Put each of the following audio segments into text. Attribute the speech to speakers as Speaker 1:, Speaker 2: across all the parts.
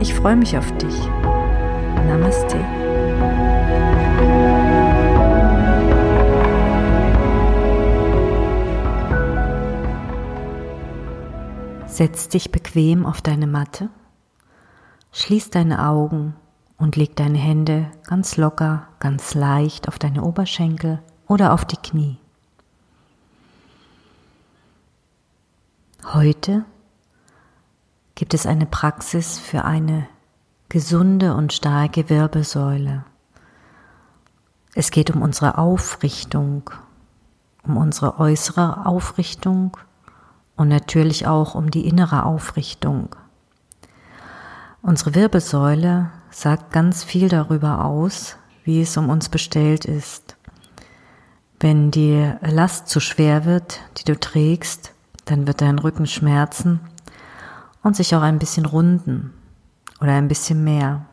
Speaker 1: Ich freue mich auf dich. Namaste. Setz dich bequem auf deine Matte, schließ deine Augen und leg deine Hände ganz locker, ganz leicht auf deine Oberschenkel oder auf die Knie. Heute gibt es eine Praxis für eine gesunde und starke Wirbelsäule. Es geht um unsere Aufrichtung, um unsere äußere Aufrichtung und natürlich auch um die innere Aufrichtung. Unsere Wirbelsäule sagt ganz viel darüber aus, wie es um uns bestellt ist. Wenn die Last zu schwer wird, die du trägst, dann wird dein Rücken schmerzen und sich auch ein bisschen runden oder ein bisschen mehr.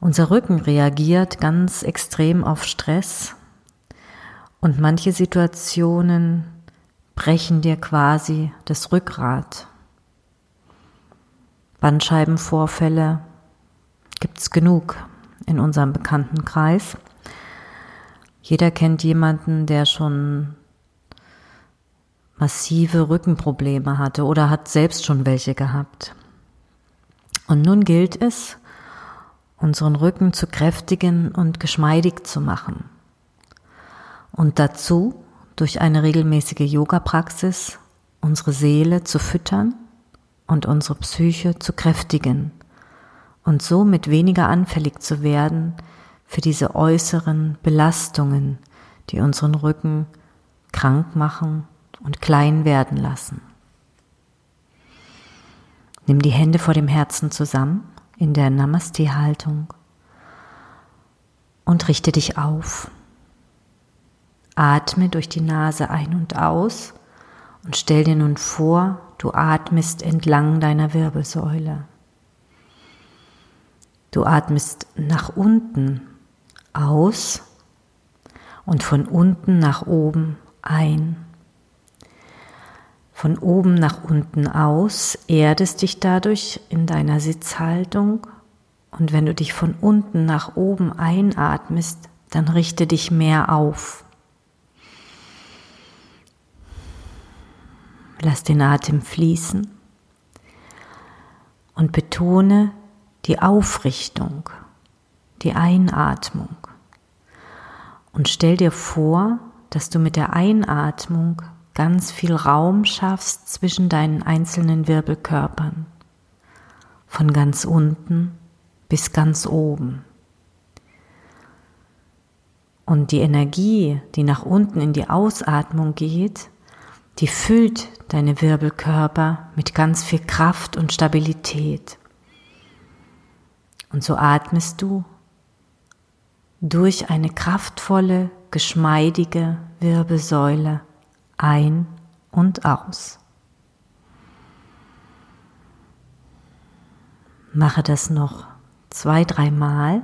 Speaker 1: Unser Rücken reagiert ganz extrem auf Stress und manche Situationen brechen dir quasi das Rückgrat. Bandscheibenvorfälle gibt's genug in unserem Bekanntenkreis. Jeder kennt jemanden, der schon massive Rückenprobleme hatte oder hat selbst schon welche gehabt. Und nun gilt es, unseren Rücken zu kräftigen und geschmeidig zu machen. Und dazu durch eine regelmäßige Yoga-Praxis unsere Seele zu füttern und unsere Psyche zu kräftigen und somit weniger anfällig zu werden für diese äußeren Belastungen, die unseren Rücken krank machen und klein werden lassen. Nimm die Hände vor dem Herzen zusammen in der Namaste-Haltung und richte dich auf. Atme durch die Nase ein und aus und stell dir nun vor, du atmest entlang deiner Wirbelsäule. Du atmest nach unten aus und von unten nach oben ein von oben nach unten aus, erdest dich dadurch in deiner Sitzhaltung und wenn du dich von unten nach oben einatmest, dann richte dich mehr auf. Lass den Atem fließen und betone die Aufrichtung, die Einatmung. Und stell dir vor, dass du mit der Einatmung ganz viel Raum schaffst zwischen deinen einzelnen Wirbelkörpern, von ganz unten bis ganz oben. Und die Energie, die nach unten in die Ausatmung geht, die füllt deine Wirbelkörper mit ganz viel Kraft und Stabilität. Und so atmest du durch eine kraftvolle, geschmeidige Wirbelsäule ein und aus. Mache das noch zwei, dreimal.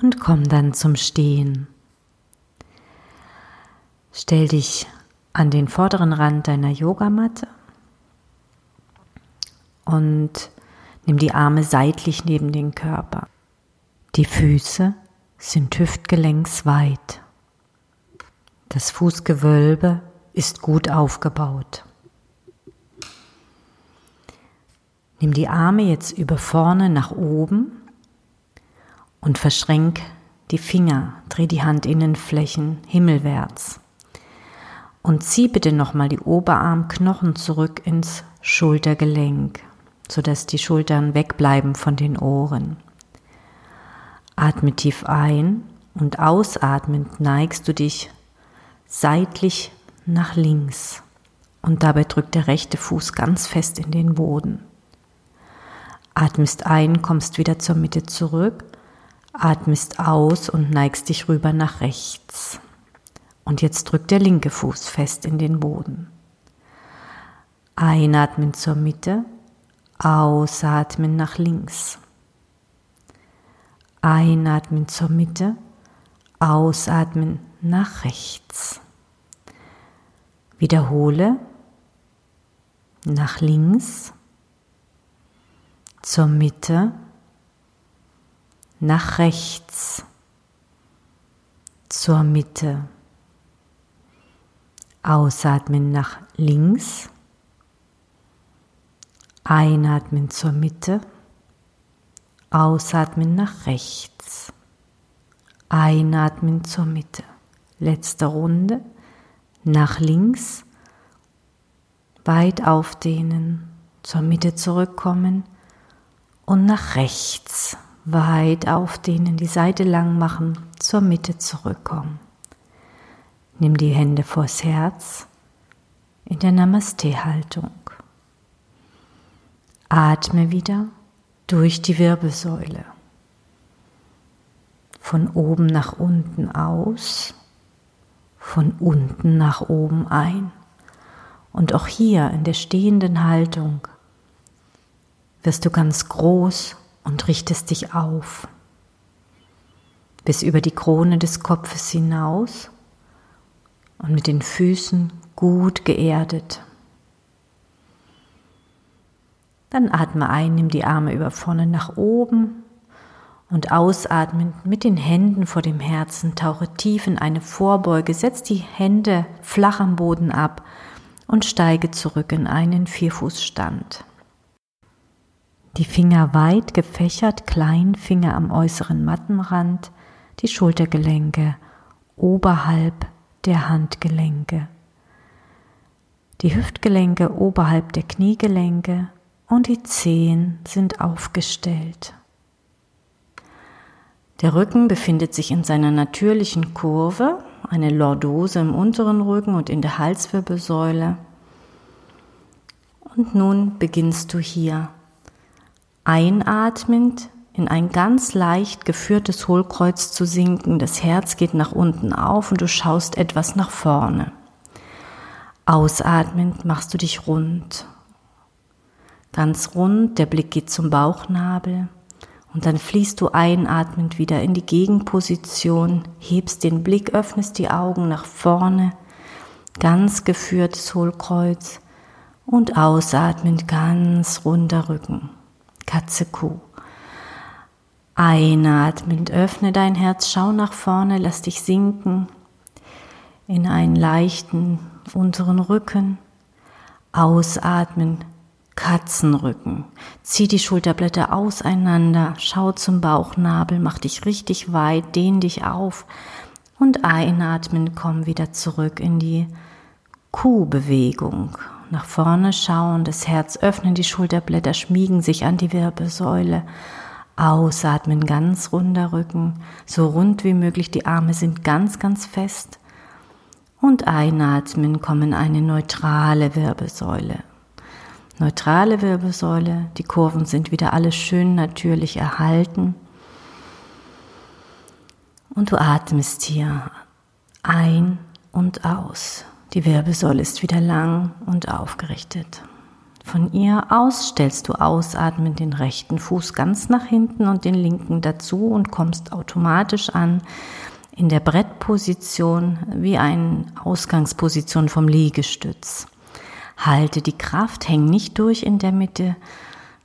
Speaker 1: Und komm dann zum Stehen. Stell dich an den vorderen Rand deiner Yogamatte und nimm die Arme seitlich neben den Körper. Die Füße sind hüftgelenksweit. Das Fußgewölbe ist gut aufgebaut. Nimm die Arme jetzt über vorne nach oben und verschränk die Finger, dreh die Handinnenflächen himmelwärts und zieh bitte nochmal die Oberarmknochen zurück ins Schultergelenk, sodass die Schultern wegbleiben von den Ohren. Atme tief ein und ausatmend neigst du dich seitlich nach links und dabei drückt der rechte Fuß ganz fest in den Boden. Atmest ein, kommst wieder zur Mitte zurück, atmest aus und neigst dich rüber nach rechts. Und jetzt drückt der linke Fuß fest in den Boden. Einatmen zur Mitte, ausatmen nach links. Einatmen zur Mitte, ausatmen nach rechts. Wiederhole nach links, zur Mitte, nach rechts, zur Mitte. Ausatmen nach links, einatmen zur Mitte, ausatmen nach rechts, einatmen zur Mitte. Letzte Runde, nach links, weit aufdehnen, zur Mitte zurückkommen. Und nach rechts. Weit aufdehnen, die Seite lang machen, zur Mitte zurückkommen. Nimm die Hände vors Herz in der Namaste-Haltung. Atme wieder durch die Wirbelsäule. Von oben nach unten aus, von unten nach oben ein. Und auch hier in der stehenden Haltung wirst du ganz groß und richtest dich auf bis über die Krone des Kopfes hinaus und mit den Füßen gut geerdet. Dann atme ein, nimm die Arme über vorne nach oben und ausatmend mit den Händen vor dem Herzen tauche tief in eine Vorbeuge, setz die Hände flach am Boden ab und steige zurück in einen Vierfußstand. Die Finger weit gefächert, Kleinfinger am äußeren Mattenrand, die Schultergelenke oberhalb der Handgelenke, die Hüftgelenke oberhalb der Kniegelenke und die Zehen sind aufgestellt. Der Rücken befindet sich in seiner natürlichen Kurve, eine Lordose im unteren Rücken und in der Halswirbelsäule. Und nun beginnst du hier einatmend in ein ganz leicht geführtes Hohlkreuz zu sinken. Das Herz geht nach unten auf und du schaust etwas nach vorne. Ausatmend machst du dich rund. Ganz rund, der Blick geht zum Bauchnabel und dann fließt du einatmend wieder in die Gegenposition, hebst den Blick, öffnest die Augen nach vorne, ganz geführtes Hohlkreuz und ausatmend ganz runder Rücken. Katze Kuh. Einatmend öffne dein Herz, schau nach vorne, lass dich sinken in einen leichten unteren Rücken. Ausatmen, Katzenrücken. Zieh die Schulterblätter auseinander, schau zum Bauchnabel, mach dich richtig weit, dehn dich auf und einatmen, komm wieder zurück in die Kuhbewegung nach vorne schauen, das Herz öffnen, die Schulterblätter schmiegen sich an die Wirbelsäule. Ausatmen, ganz runder Rücken, so rund wie möglich, die Arme sind ganz, ganz fest. Und einatmen, kommen eine neutrale Wirbelsäule. Neutrale Wirbelsäule, die Kurven sind wieder alle schön natürlich erhalten. Und du atmest hier ein und aus. Die Wirbelsäule ist wieder lang und aufgerichtet. Von ihr aus stellst du ausatmend den rechten Fuß ganz nach hinten und den linken dazu und kommst automatisch an in der Brettposition wie eine Ausgangsposition vom Liegestütz. Halte die Kraft, häng nicht durch in der Mitte.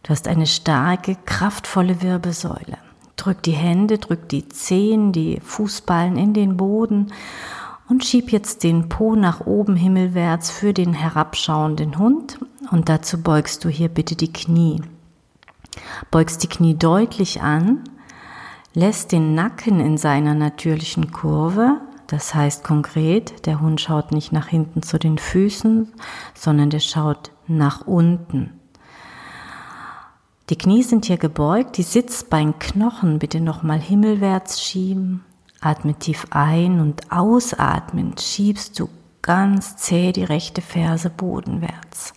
Speaker 1: Du hast eine starke, kraftvolle Wirbelsäule. Drück die Hände, drück die Zehen, die Fußballen in den Boden und schieb jetzt den Po nach oben himmelwärts für den herabschauenden Hund und dazu beugst du hier bitte die Knie. Beugst die Knie deutlich an, lässt den Nacken in seiner natürlichen Kurve, das heißt konkret, der Hund schaut nicht nach hinten zu den Füßen, sondern der schaut nach unten. Die Knie sind hier gebeugt, die Sitzbeinknochen bitte nochmal himmelwärts schieben. Atme tief ein und ausatmend schiebst du ganz zäh die rechte Ferse bodenwärts.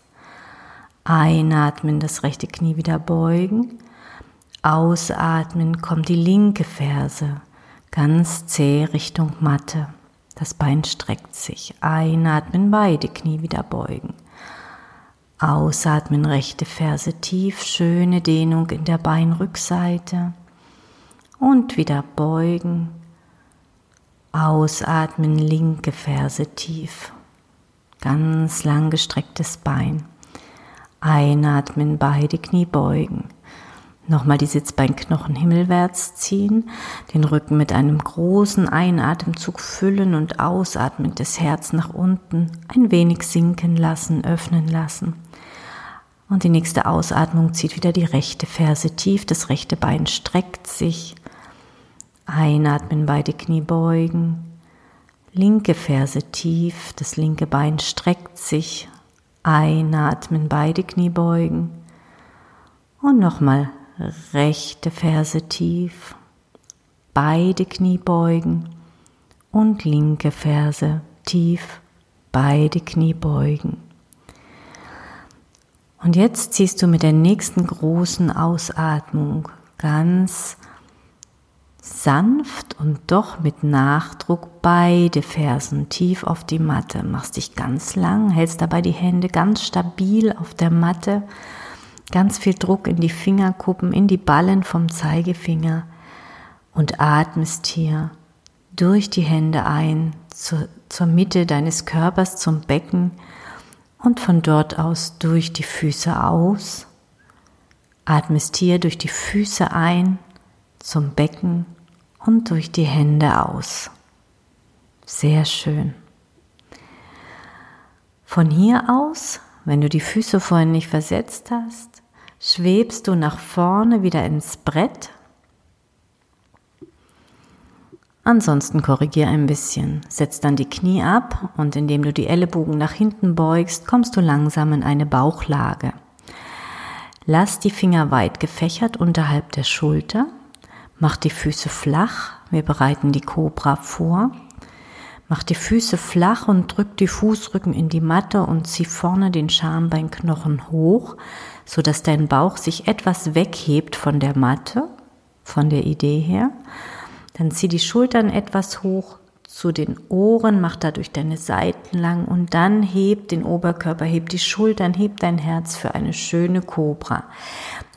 Speaker 1: Einatmen, das rechte Knie wieder beugen. Ausatmen kommt die linke Ferse ganz zäh Richtung Matte. Das Bein streckt sich. Einatmen, beide Knie wieder beugen. Ausatmen, rechte Ferse tief, schöne Dehnung in der Beinrückseite. Und wieder beugen. Ausatmen, linke Ferse tief. Ganz lang gestrecktes Bein. Einatmen, beide Knie beugen. Nochmal die Sitzbeinknochen himmelwärts ziehen, den Rücken mit einem großen Einatemzug füllen und ausatmen, das Herz nach unten ein wenig sinken lassen, öffnen lassen. Und die nächste Ausatmung zieht wieder die rechte Ferse tief, das rechte Bein streckt sich. Einatmen, beide Knie beugen. Linke Ferse tief, das linke Bein streckt sich. Einatmen, beide Knie beugen. Und nochmal rechte Ferse tief, beide Knie beugen und linke Ferse tief, beide Knie beugen. Und jetzt ziehst du mit der nächsten großen Ausatmung ganz sanft und doch mit Nachdruck beide Fersen tief auf die Matte. Machst dich ganz lang, hältst dabei die Hände ganz stabil auf der Matte Ganz viel Druck in die Fingerkuppen, in die Ballen vom Zeigefinger und atmest hier durch die Hände ein zur, zur Mitte deines Körpers, zum Becken und von dort aus durch die Füße aus. Atmest hier durch die Füße ein zum Becken und durch die Hände aus. Sehr schön. Von hier aus, wenn du die Füße vorhin nicht versetzt hast, schwebst du nach vorne wieder ins Brett. Ansonsten korrigier ein bisschen. Setz dann die Knie ab und indem du die Ellenbogen nach hinten beugst, kommst du langsam in eine Bauchlage. Lass die Finger weit gefächert unterhalb der Schulter. Mach die Füße flach. Wir bereiten die Cobra vor. Mach die Füße flach und drück die Fußrücken in die Matte und zieh vorne den Schambeinknochen hoch, so dass dein Bauch sich etwas weghebt von der Matte, von der Idee her. Dann zieh die Schultern etwas hoch zu den Ohren, mach dadurch deine Seiten lang und dann heb den Oberkörper, heb die Schultern, heb dein Herz für eine schöne Kobra.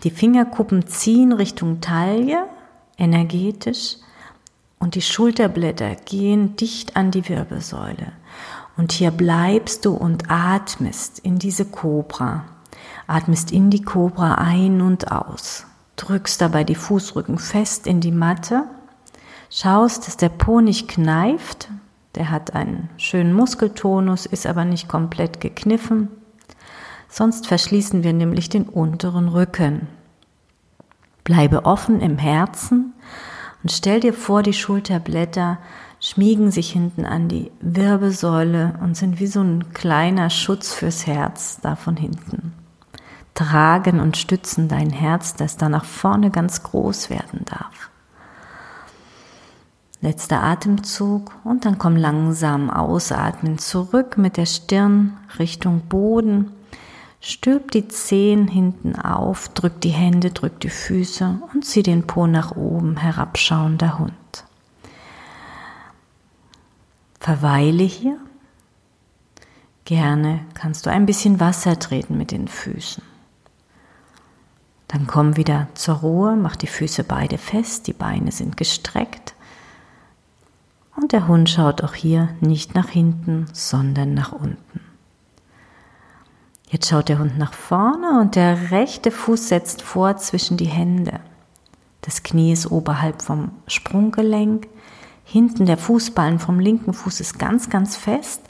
Speaker 1: Die Fingerkuppen ziehen Richtung Taille, energetisch, und die Schulterblätter gehen dicht an die Wirbelsäule. Und hier bleibst du und atmest in diese Kobra. Atmest in die Kobra ein und aus. Drückst dabei die Fußrücken fest in die Matte. Schaust, dass der Po nicht kneift. Der hat einen schönen Muskeltonus, ist aber nicht komplett gekniffen. Sonst verschließen wir nämlich den unteren Rücken. Bleibe offen im Herzen und stell dir vor, die Schulterblätter schmiegen sich hinten an die Wirbelsäule und sind wie so ein kleiner Schutz fürs Herz da von hinten tragen und stützen dein Herz, das da nach vorne ganz groß werden darf. Letzter Atemzug und dann komm langsam ausatmen zurück mit der Stirn Richtung Boden. Stülp die Zehen hinten auf, drück die Hände, drück die Füße und zieh den Po nach oben, herabschauender Hund. Verweile hier. Gerne kannst du ein bisschen Wasser treten mit den Füßen. Dann komm wieder zur Ruhe, mach die Füße beide fest, die Beine sind gestreckt. Und der Hund schaut auch hier nicht nach hinten, sondern nach unten. Jetzt schaut der Hund nach vorne und der rechte Fuß setzt vor zwischen die Hände. Das Knie ist oberhalb vom Sprunggelenk. Hinten der Fußballen vom linken Fuß ist ganz, ganz fest.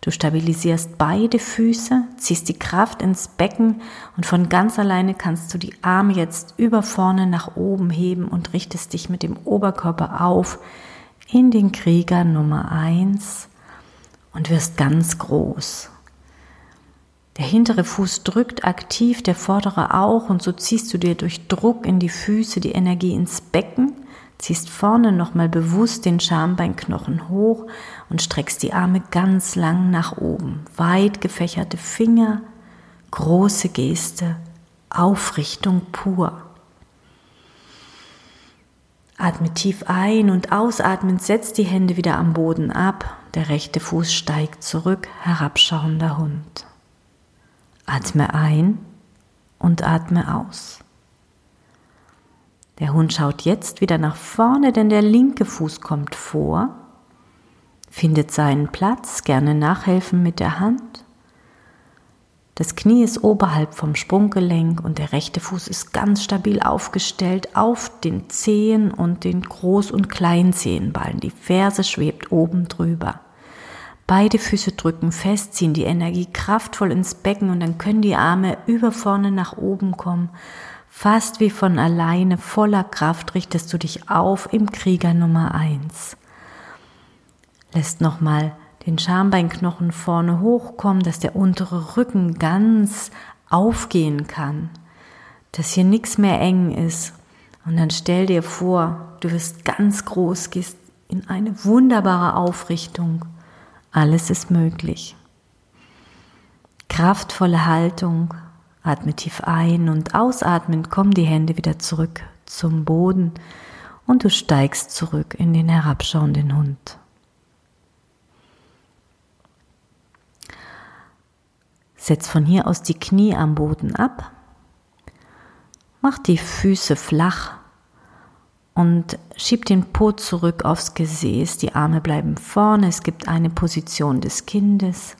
Speaker 1: Du stabilisierst beide Füße, ziehst die Kraft ins Becken und von ganz alleine kannst du die Arme jetzt über vorne nach oben heben und richtest dich mit dem Oberkörper auf in den Krieger Nummer eins und wirst ganz groß. Der hintere Fuß drückt aktiv, der vordere auch und so ziehst du dir durch Druck in die Füße die Energie ins Becken, ziehst vorne nochmal bewusst den Schambeinknochen hoch und streckst die Arme ganz lang nach oben. Weit gefächerte Finger, große Geste, Aufrichtung pur. Atme tief ein und ausatmend setzt die Hände wieder am Boden ab. Der rechte Fuß steigt zurück, herabschauender Hund. Atme ein und atme aus. Der Hund schaut jetzt wieder nach vorne, denn der linke Fuß kommt vor, findet seinen Platz, gerne nachhelfen mit der Hand. Das Knie ist oberhalb vom Sprunggelenk und der rechte Fuß ist ganz stabil aufgestellt auf den Zehen und den Groß- und Kleinzehenballen. Die Ferse schwebt oben drüber. Beide Füße drücken fest, ziehen die Energie kraftvoll ins Becken und dann können die Arme über vorne nach oben kommen. Fast wie von alleine, voller Kraft richtest du dich auf im Krieger Nummer eins. Lässt nochmal den Schambeinknochen vorne hochkommen, dass der untere Rücken ganz aufgehen kann, dass hier nichts mehr eng ist. Und dann stell dir vor, du wirst ganz groß, gehst in eine wunderbare Aufrichtung. Alles ist möglich. Kraftvolle Haltung, atme tief ein und ausatmend kommen die Hände wieder zurück zum Boden und du steigst zurück in den herabschauenden Hund. Setz von hier aus die Knie am Boden ab. Mach die Füße flach und schieb den Po zurück aufs Gesäß. Die Arme bleiben vorne. Es gibt eine Position des Kindes.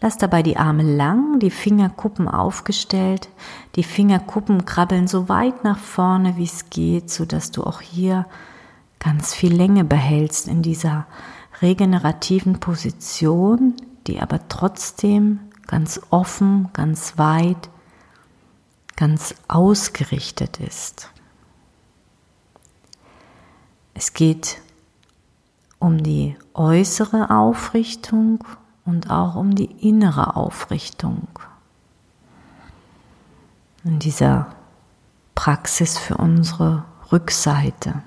Speaker 1: Lass dabei die Arme lang, die Fingerkuppen aufgestellt. Die Fingerkuppen krabbeln so weit nach vorne, wie es geht, sodass du auch hier ganz viel Länge behältst in dieser regenerativen Position, die aber trotzdem ganz offen, ganz weit, ganz ausgerichtet ist. Es geht um die äußere Aufrichtung und auch um die innere Aufrichtung. In dieser Praxis für unsere Rückseite.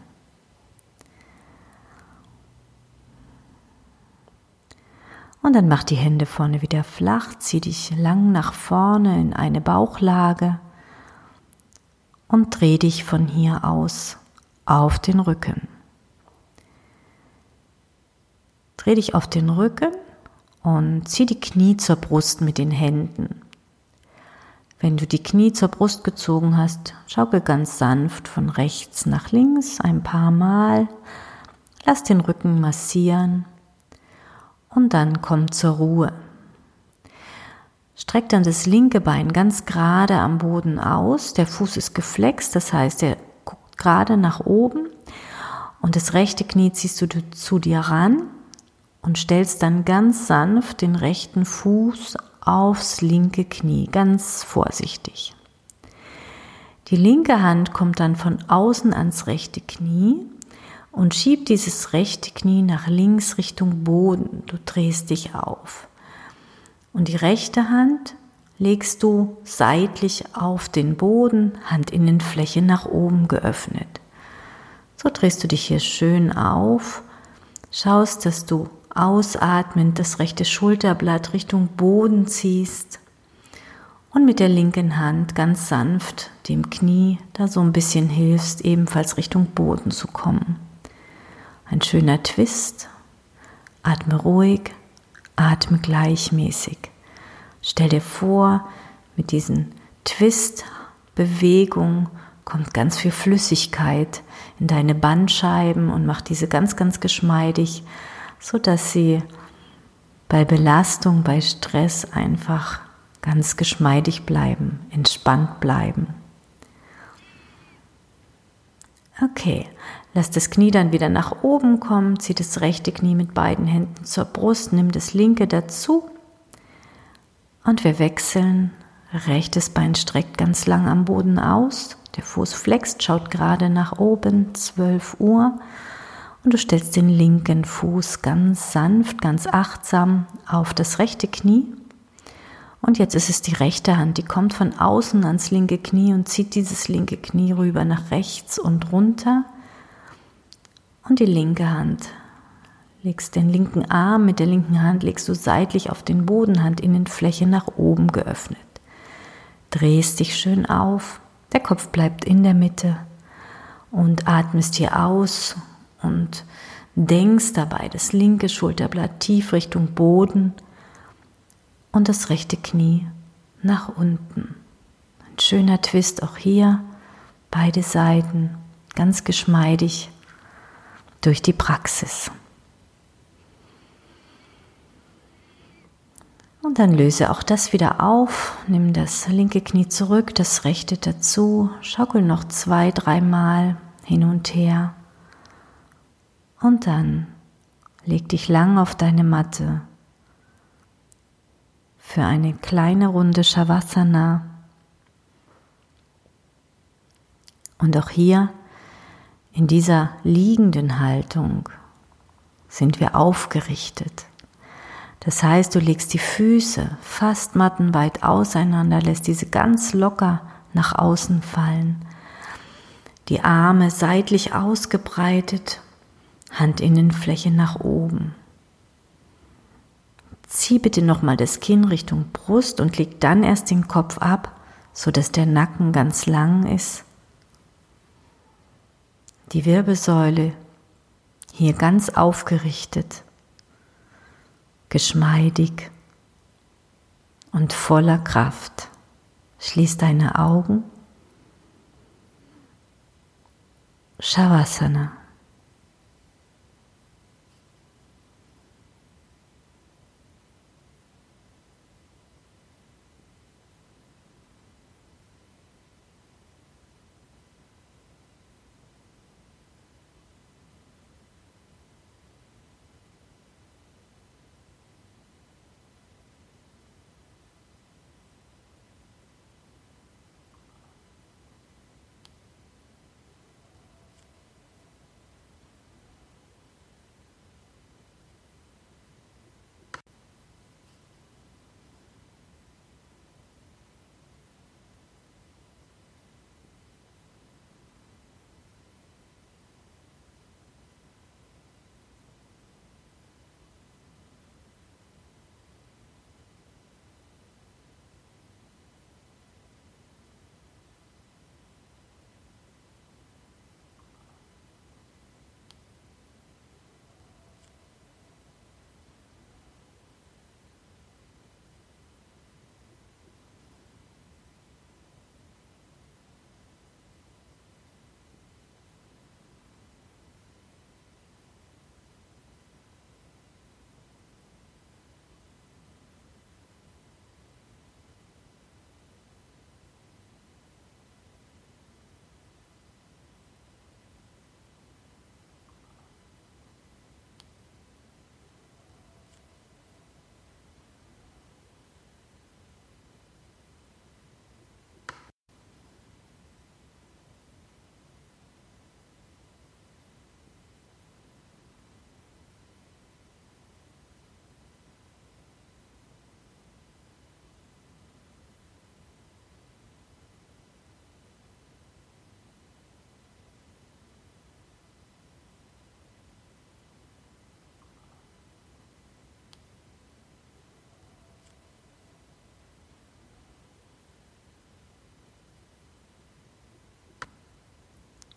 Speaker 1: Und dann mach die Hände vorne wieder flach, zieh dich lang nach vorne in eine Bauchlage und dreh dich von hier aus auf den Rücken. Dreh dich auf den Rücken und zieh die Knie zur Brust mit den Händen. Wenn du die Knie zur Brust gezogen hast, schaukel ganz sanft von rechts nach links ein paar Mal. Lass den Rücken massieren und dann komm zur Ruhe. Streck dann das linke Bein ganz gerade am Boden aus. Der Fuß ist geflext, das heißt, er guckt gerade nach oben. Und das rechte Knie ziehst du zu dir ran und stellst dann ganz sanft den rechten Fuß aufs linke Knie, ganz vorsichtig. Die linke Hand kommt dann von außen ans rechte Knie und schieb dieses rechte Knie nach links Richtung Boden. Du drehst dich auf. Und die rechte Hand legst du seitlich auf den Boden, Handinnenfläche nach oben geöffnet. So drehst du dich hier schön auf, schaust, dass du ausatmend das rechte Schulterblatt Richtung Boden ziehst und mit der linken Hand ganz sanft dem Knie da so ein bisschen hilfst, ebenfalls Richtung Boden zu kommen. Ein schöner Twist. Atme ruhig, atme gleichmäßig. Stell dir vor, mit diesen Twist-Bewegungen kommt ganz viel Flüssigkeit in deine Bandscheiben und macht diese ganz, ganz geschmeidig, so dass sie bei Belastung, bei Stress einfach ganz geschmeidig bleiben, entspannt bleiben. Okay, lass das Knie dann wieder nach oben kommen, zieh das rechte Knie mit beiden Händen zur Brust, nimm das linke dazu und wir wechseln. Rechtes Bein streckt ganz lang am Boden aus, der Fuß flext, schaut gerade nach oben, 12 Uhr und du stellst den linken Fuß ganz sanft, ganz achtsam auf das rechte Knie Und jetzt ist es die rechte Hand, die kommt von außen ans linke Knie und zieht dieses linke Knie rüber nach rechts und runter. Und die linke Hand. Legst den linken Arm mit der linken Hand, legst du seitlich auf den Boden, Handinnenfläche nach oben geöffnet. Drehst dich schön auf, der Kopf bleibt in der Mitte und atmest hier aus und denkst dabei das linke Schulterblatt tief Richtung Boden und das rechte Knie nach unten. Ein schöner Twist auch hier, beide Seiten, ganz geschmeidig durch die Praxis. Und dann löse auch das wieder auf, nimm das linke Knie zurück, das rechte dazu, schaukel noch zwei, dreimal hin und her. Und dann leg dich lang auf deine Matte für eine kleine Runde Shavasana. Und auch hier in dieser liegenden Haltung sind wir aufgerichtet. Das heißt, du legst die Füße fast mattenweit auseinander, lässt diese ganz locker nach außen fallen. Die Arme seitlich ausgebreitet, Handinnenfläche nach oben. Zieh bitte nochmal das Kinn Richtung Brust und leg dann erst den Kopf ab, sodass der Nacken ganz lang ist. Die Wirbelsäule hier ganz aufgerichtet, geschmeidig und voller Kraft. Schließ deine Augen. Shavasana.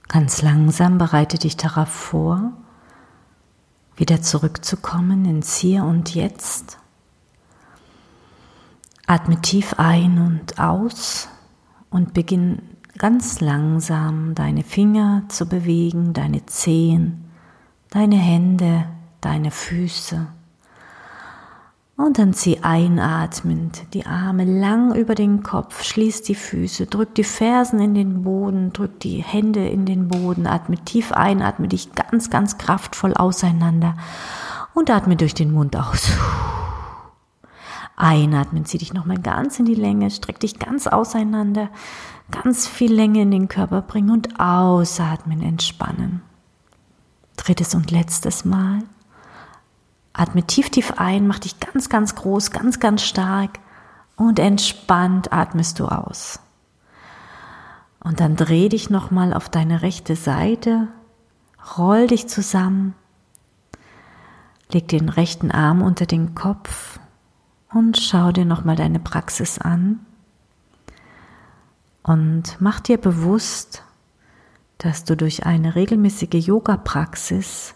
Speaker 1: Ganz langsam bereite dich darauf vor, wieder zurückzukommen ins Hier und Jetzt. Atme tief ein und aus und beginn ganz langsam deine Finger zu bewegen, deine Zehen, deine Hände, deine Füße. Und dann zieh einatmend die Arme lang über den Kopf, schließ die Füße, drück die Fersen in den Boden, drück die Hände in den Boden, atme tief ein, atme dich ganz, ganz kraftvoll auseinander und atme durch den Mund aus. Einatmen, zieh dich nochmal ganz in die Länge, streck dich ganz auseinander, ganz viel Länge in den Körper bringen und ausatmen, entspannen. Drittes und letztes Mal. Atme tief, tief ein, mach dich ganz, ganz groß, ganz, ganz stark Und entspannt atmest du aus. Und dann dreh dich nochmal auf deine rechte Seite, roll dich zusammen, leg den rechten Arm unter den Kopf und schau dir nochmal deine Praxis an und mach dir bewusst, dass du durch eine regelmäßige Yoga-Praxis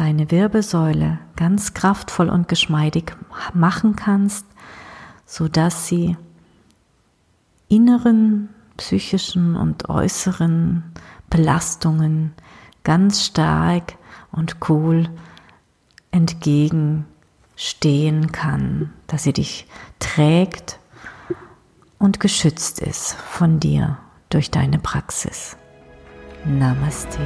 Speaker 1: deine Wirbelsäule ganz kraftvoll und geschmeidig machen kannst, so dass sie inneren psychischen und äußeren Belastungen ganz stark und cool entgegenstehen kann, dass sie dich trägt und geschützt ist von dir durch deine Praxis. Namaste.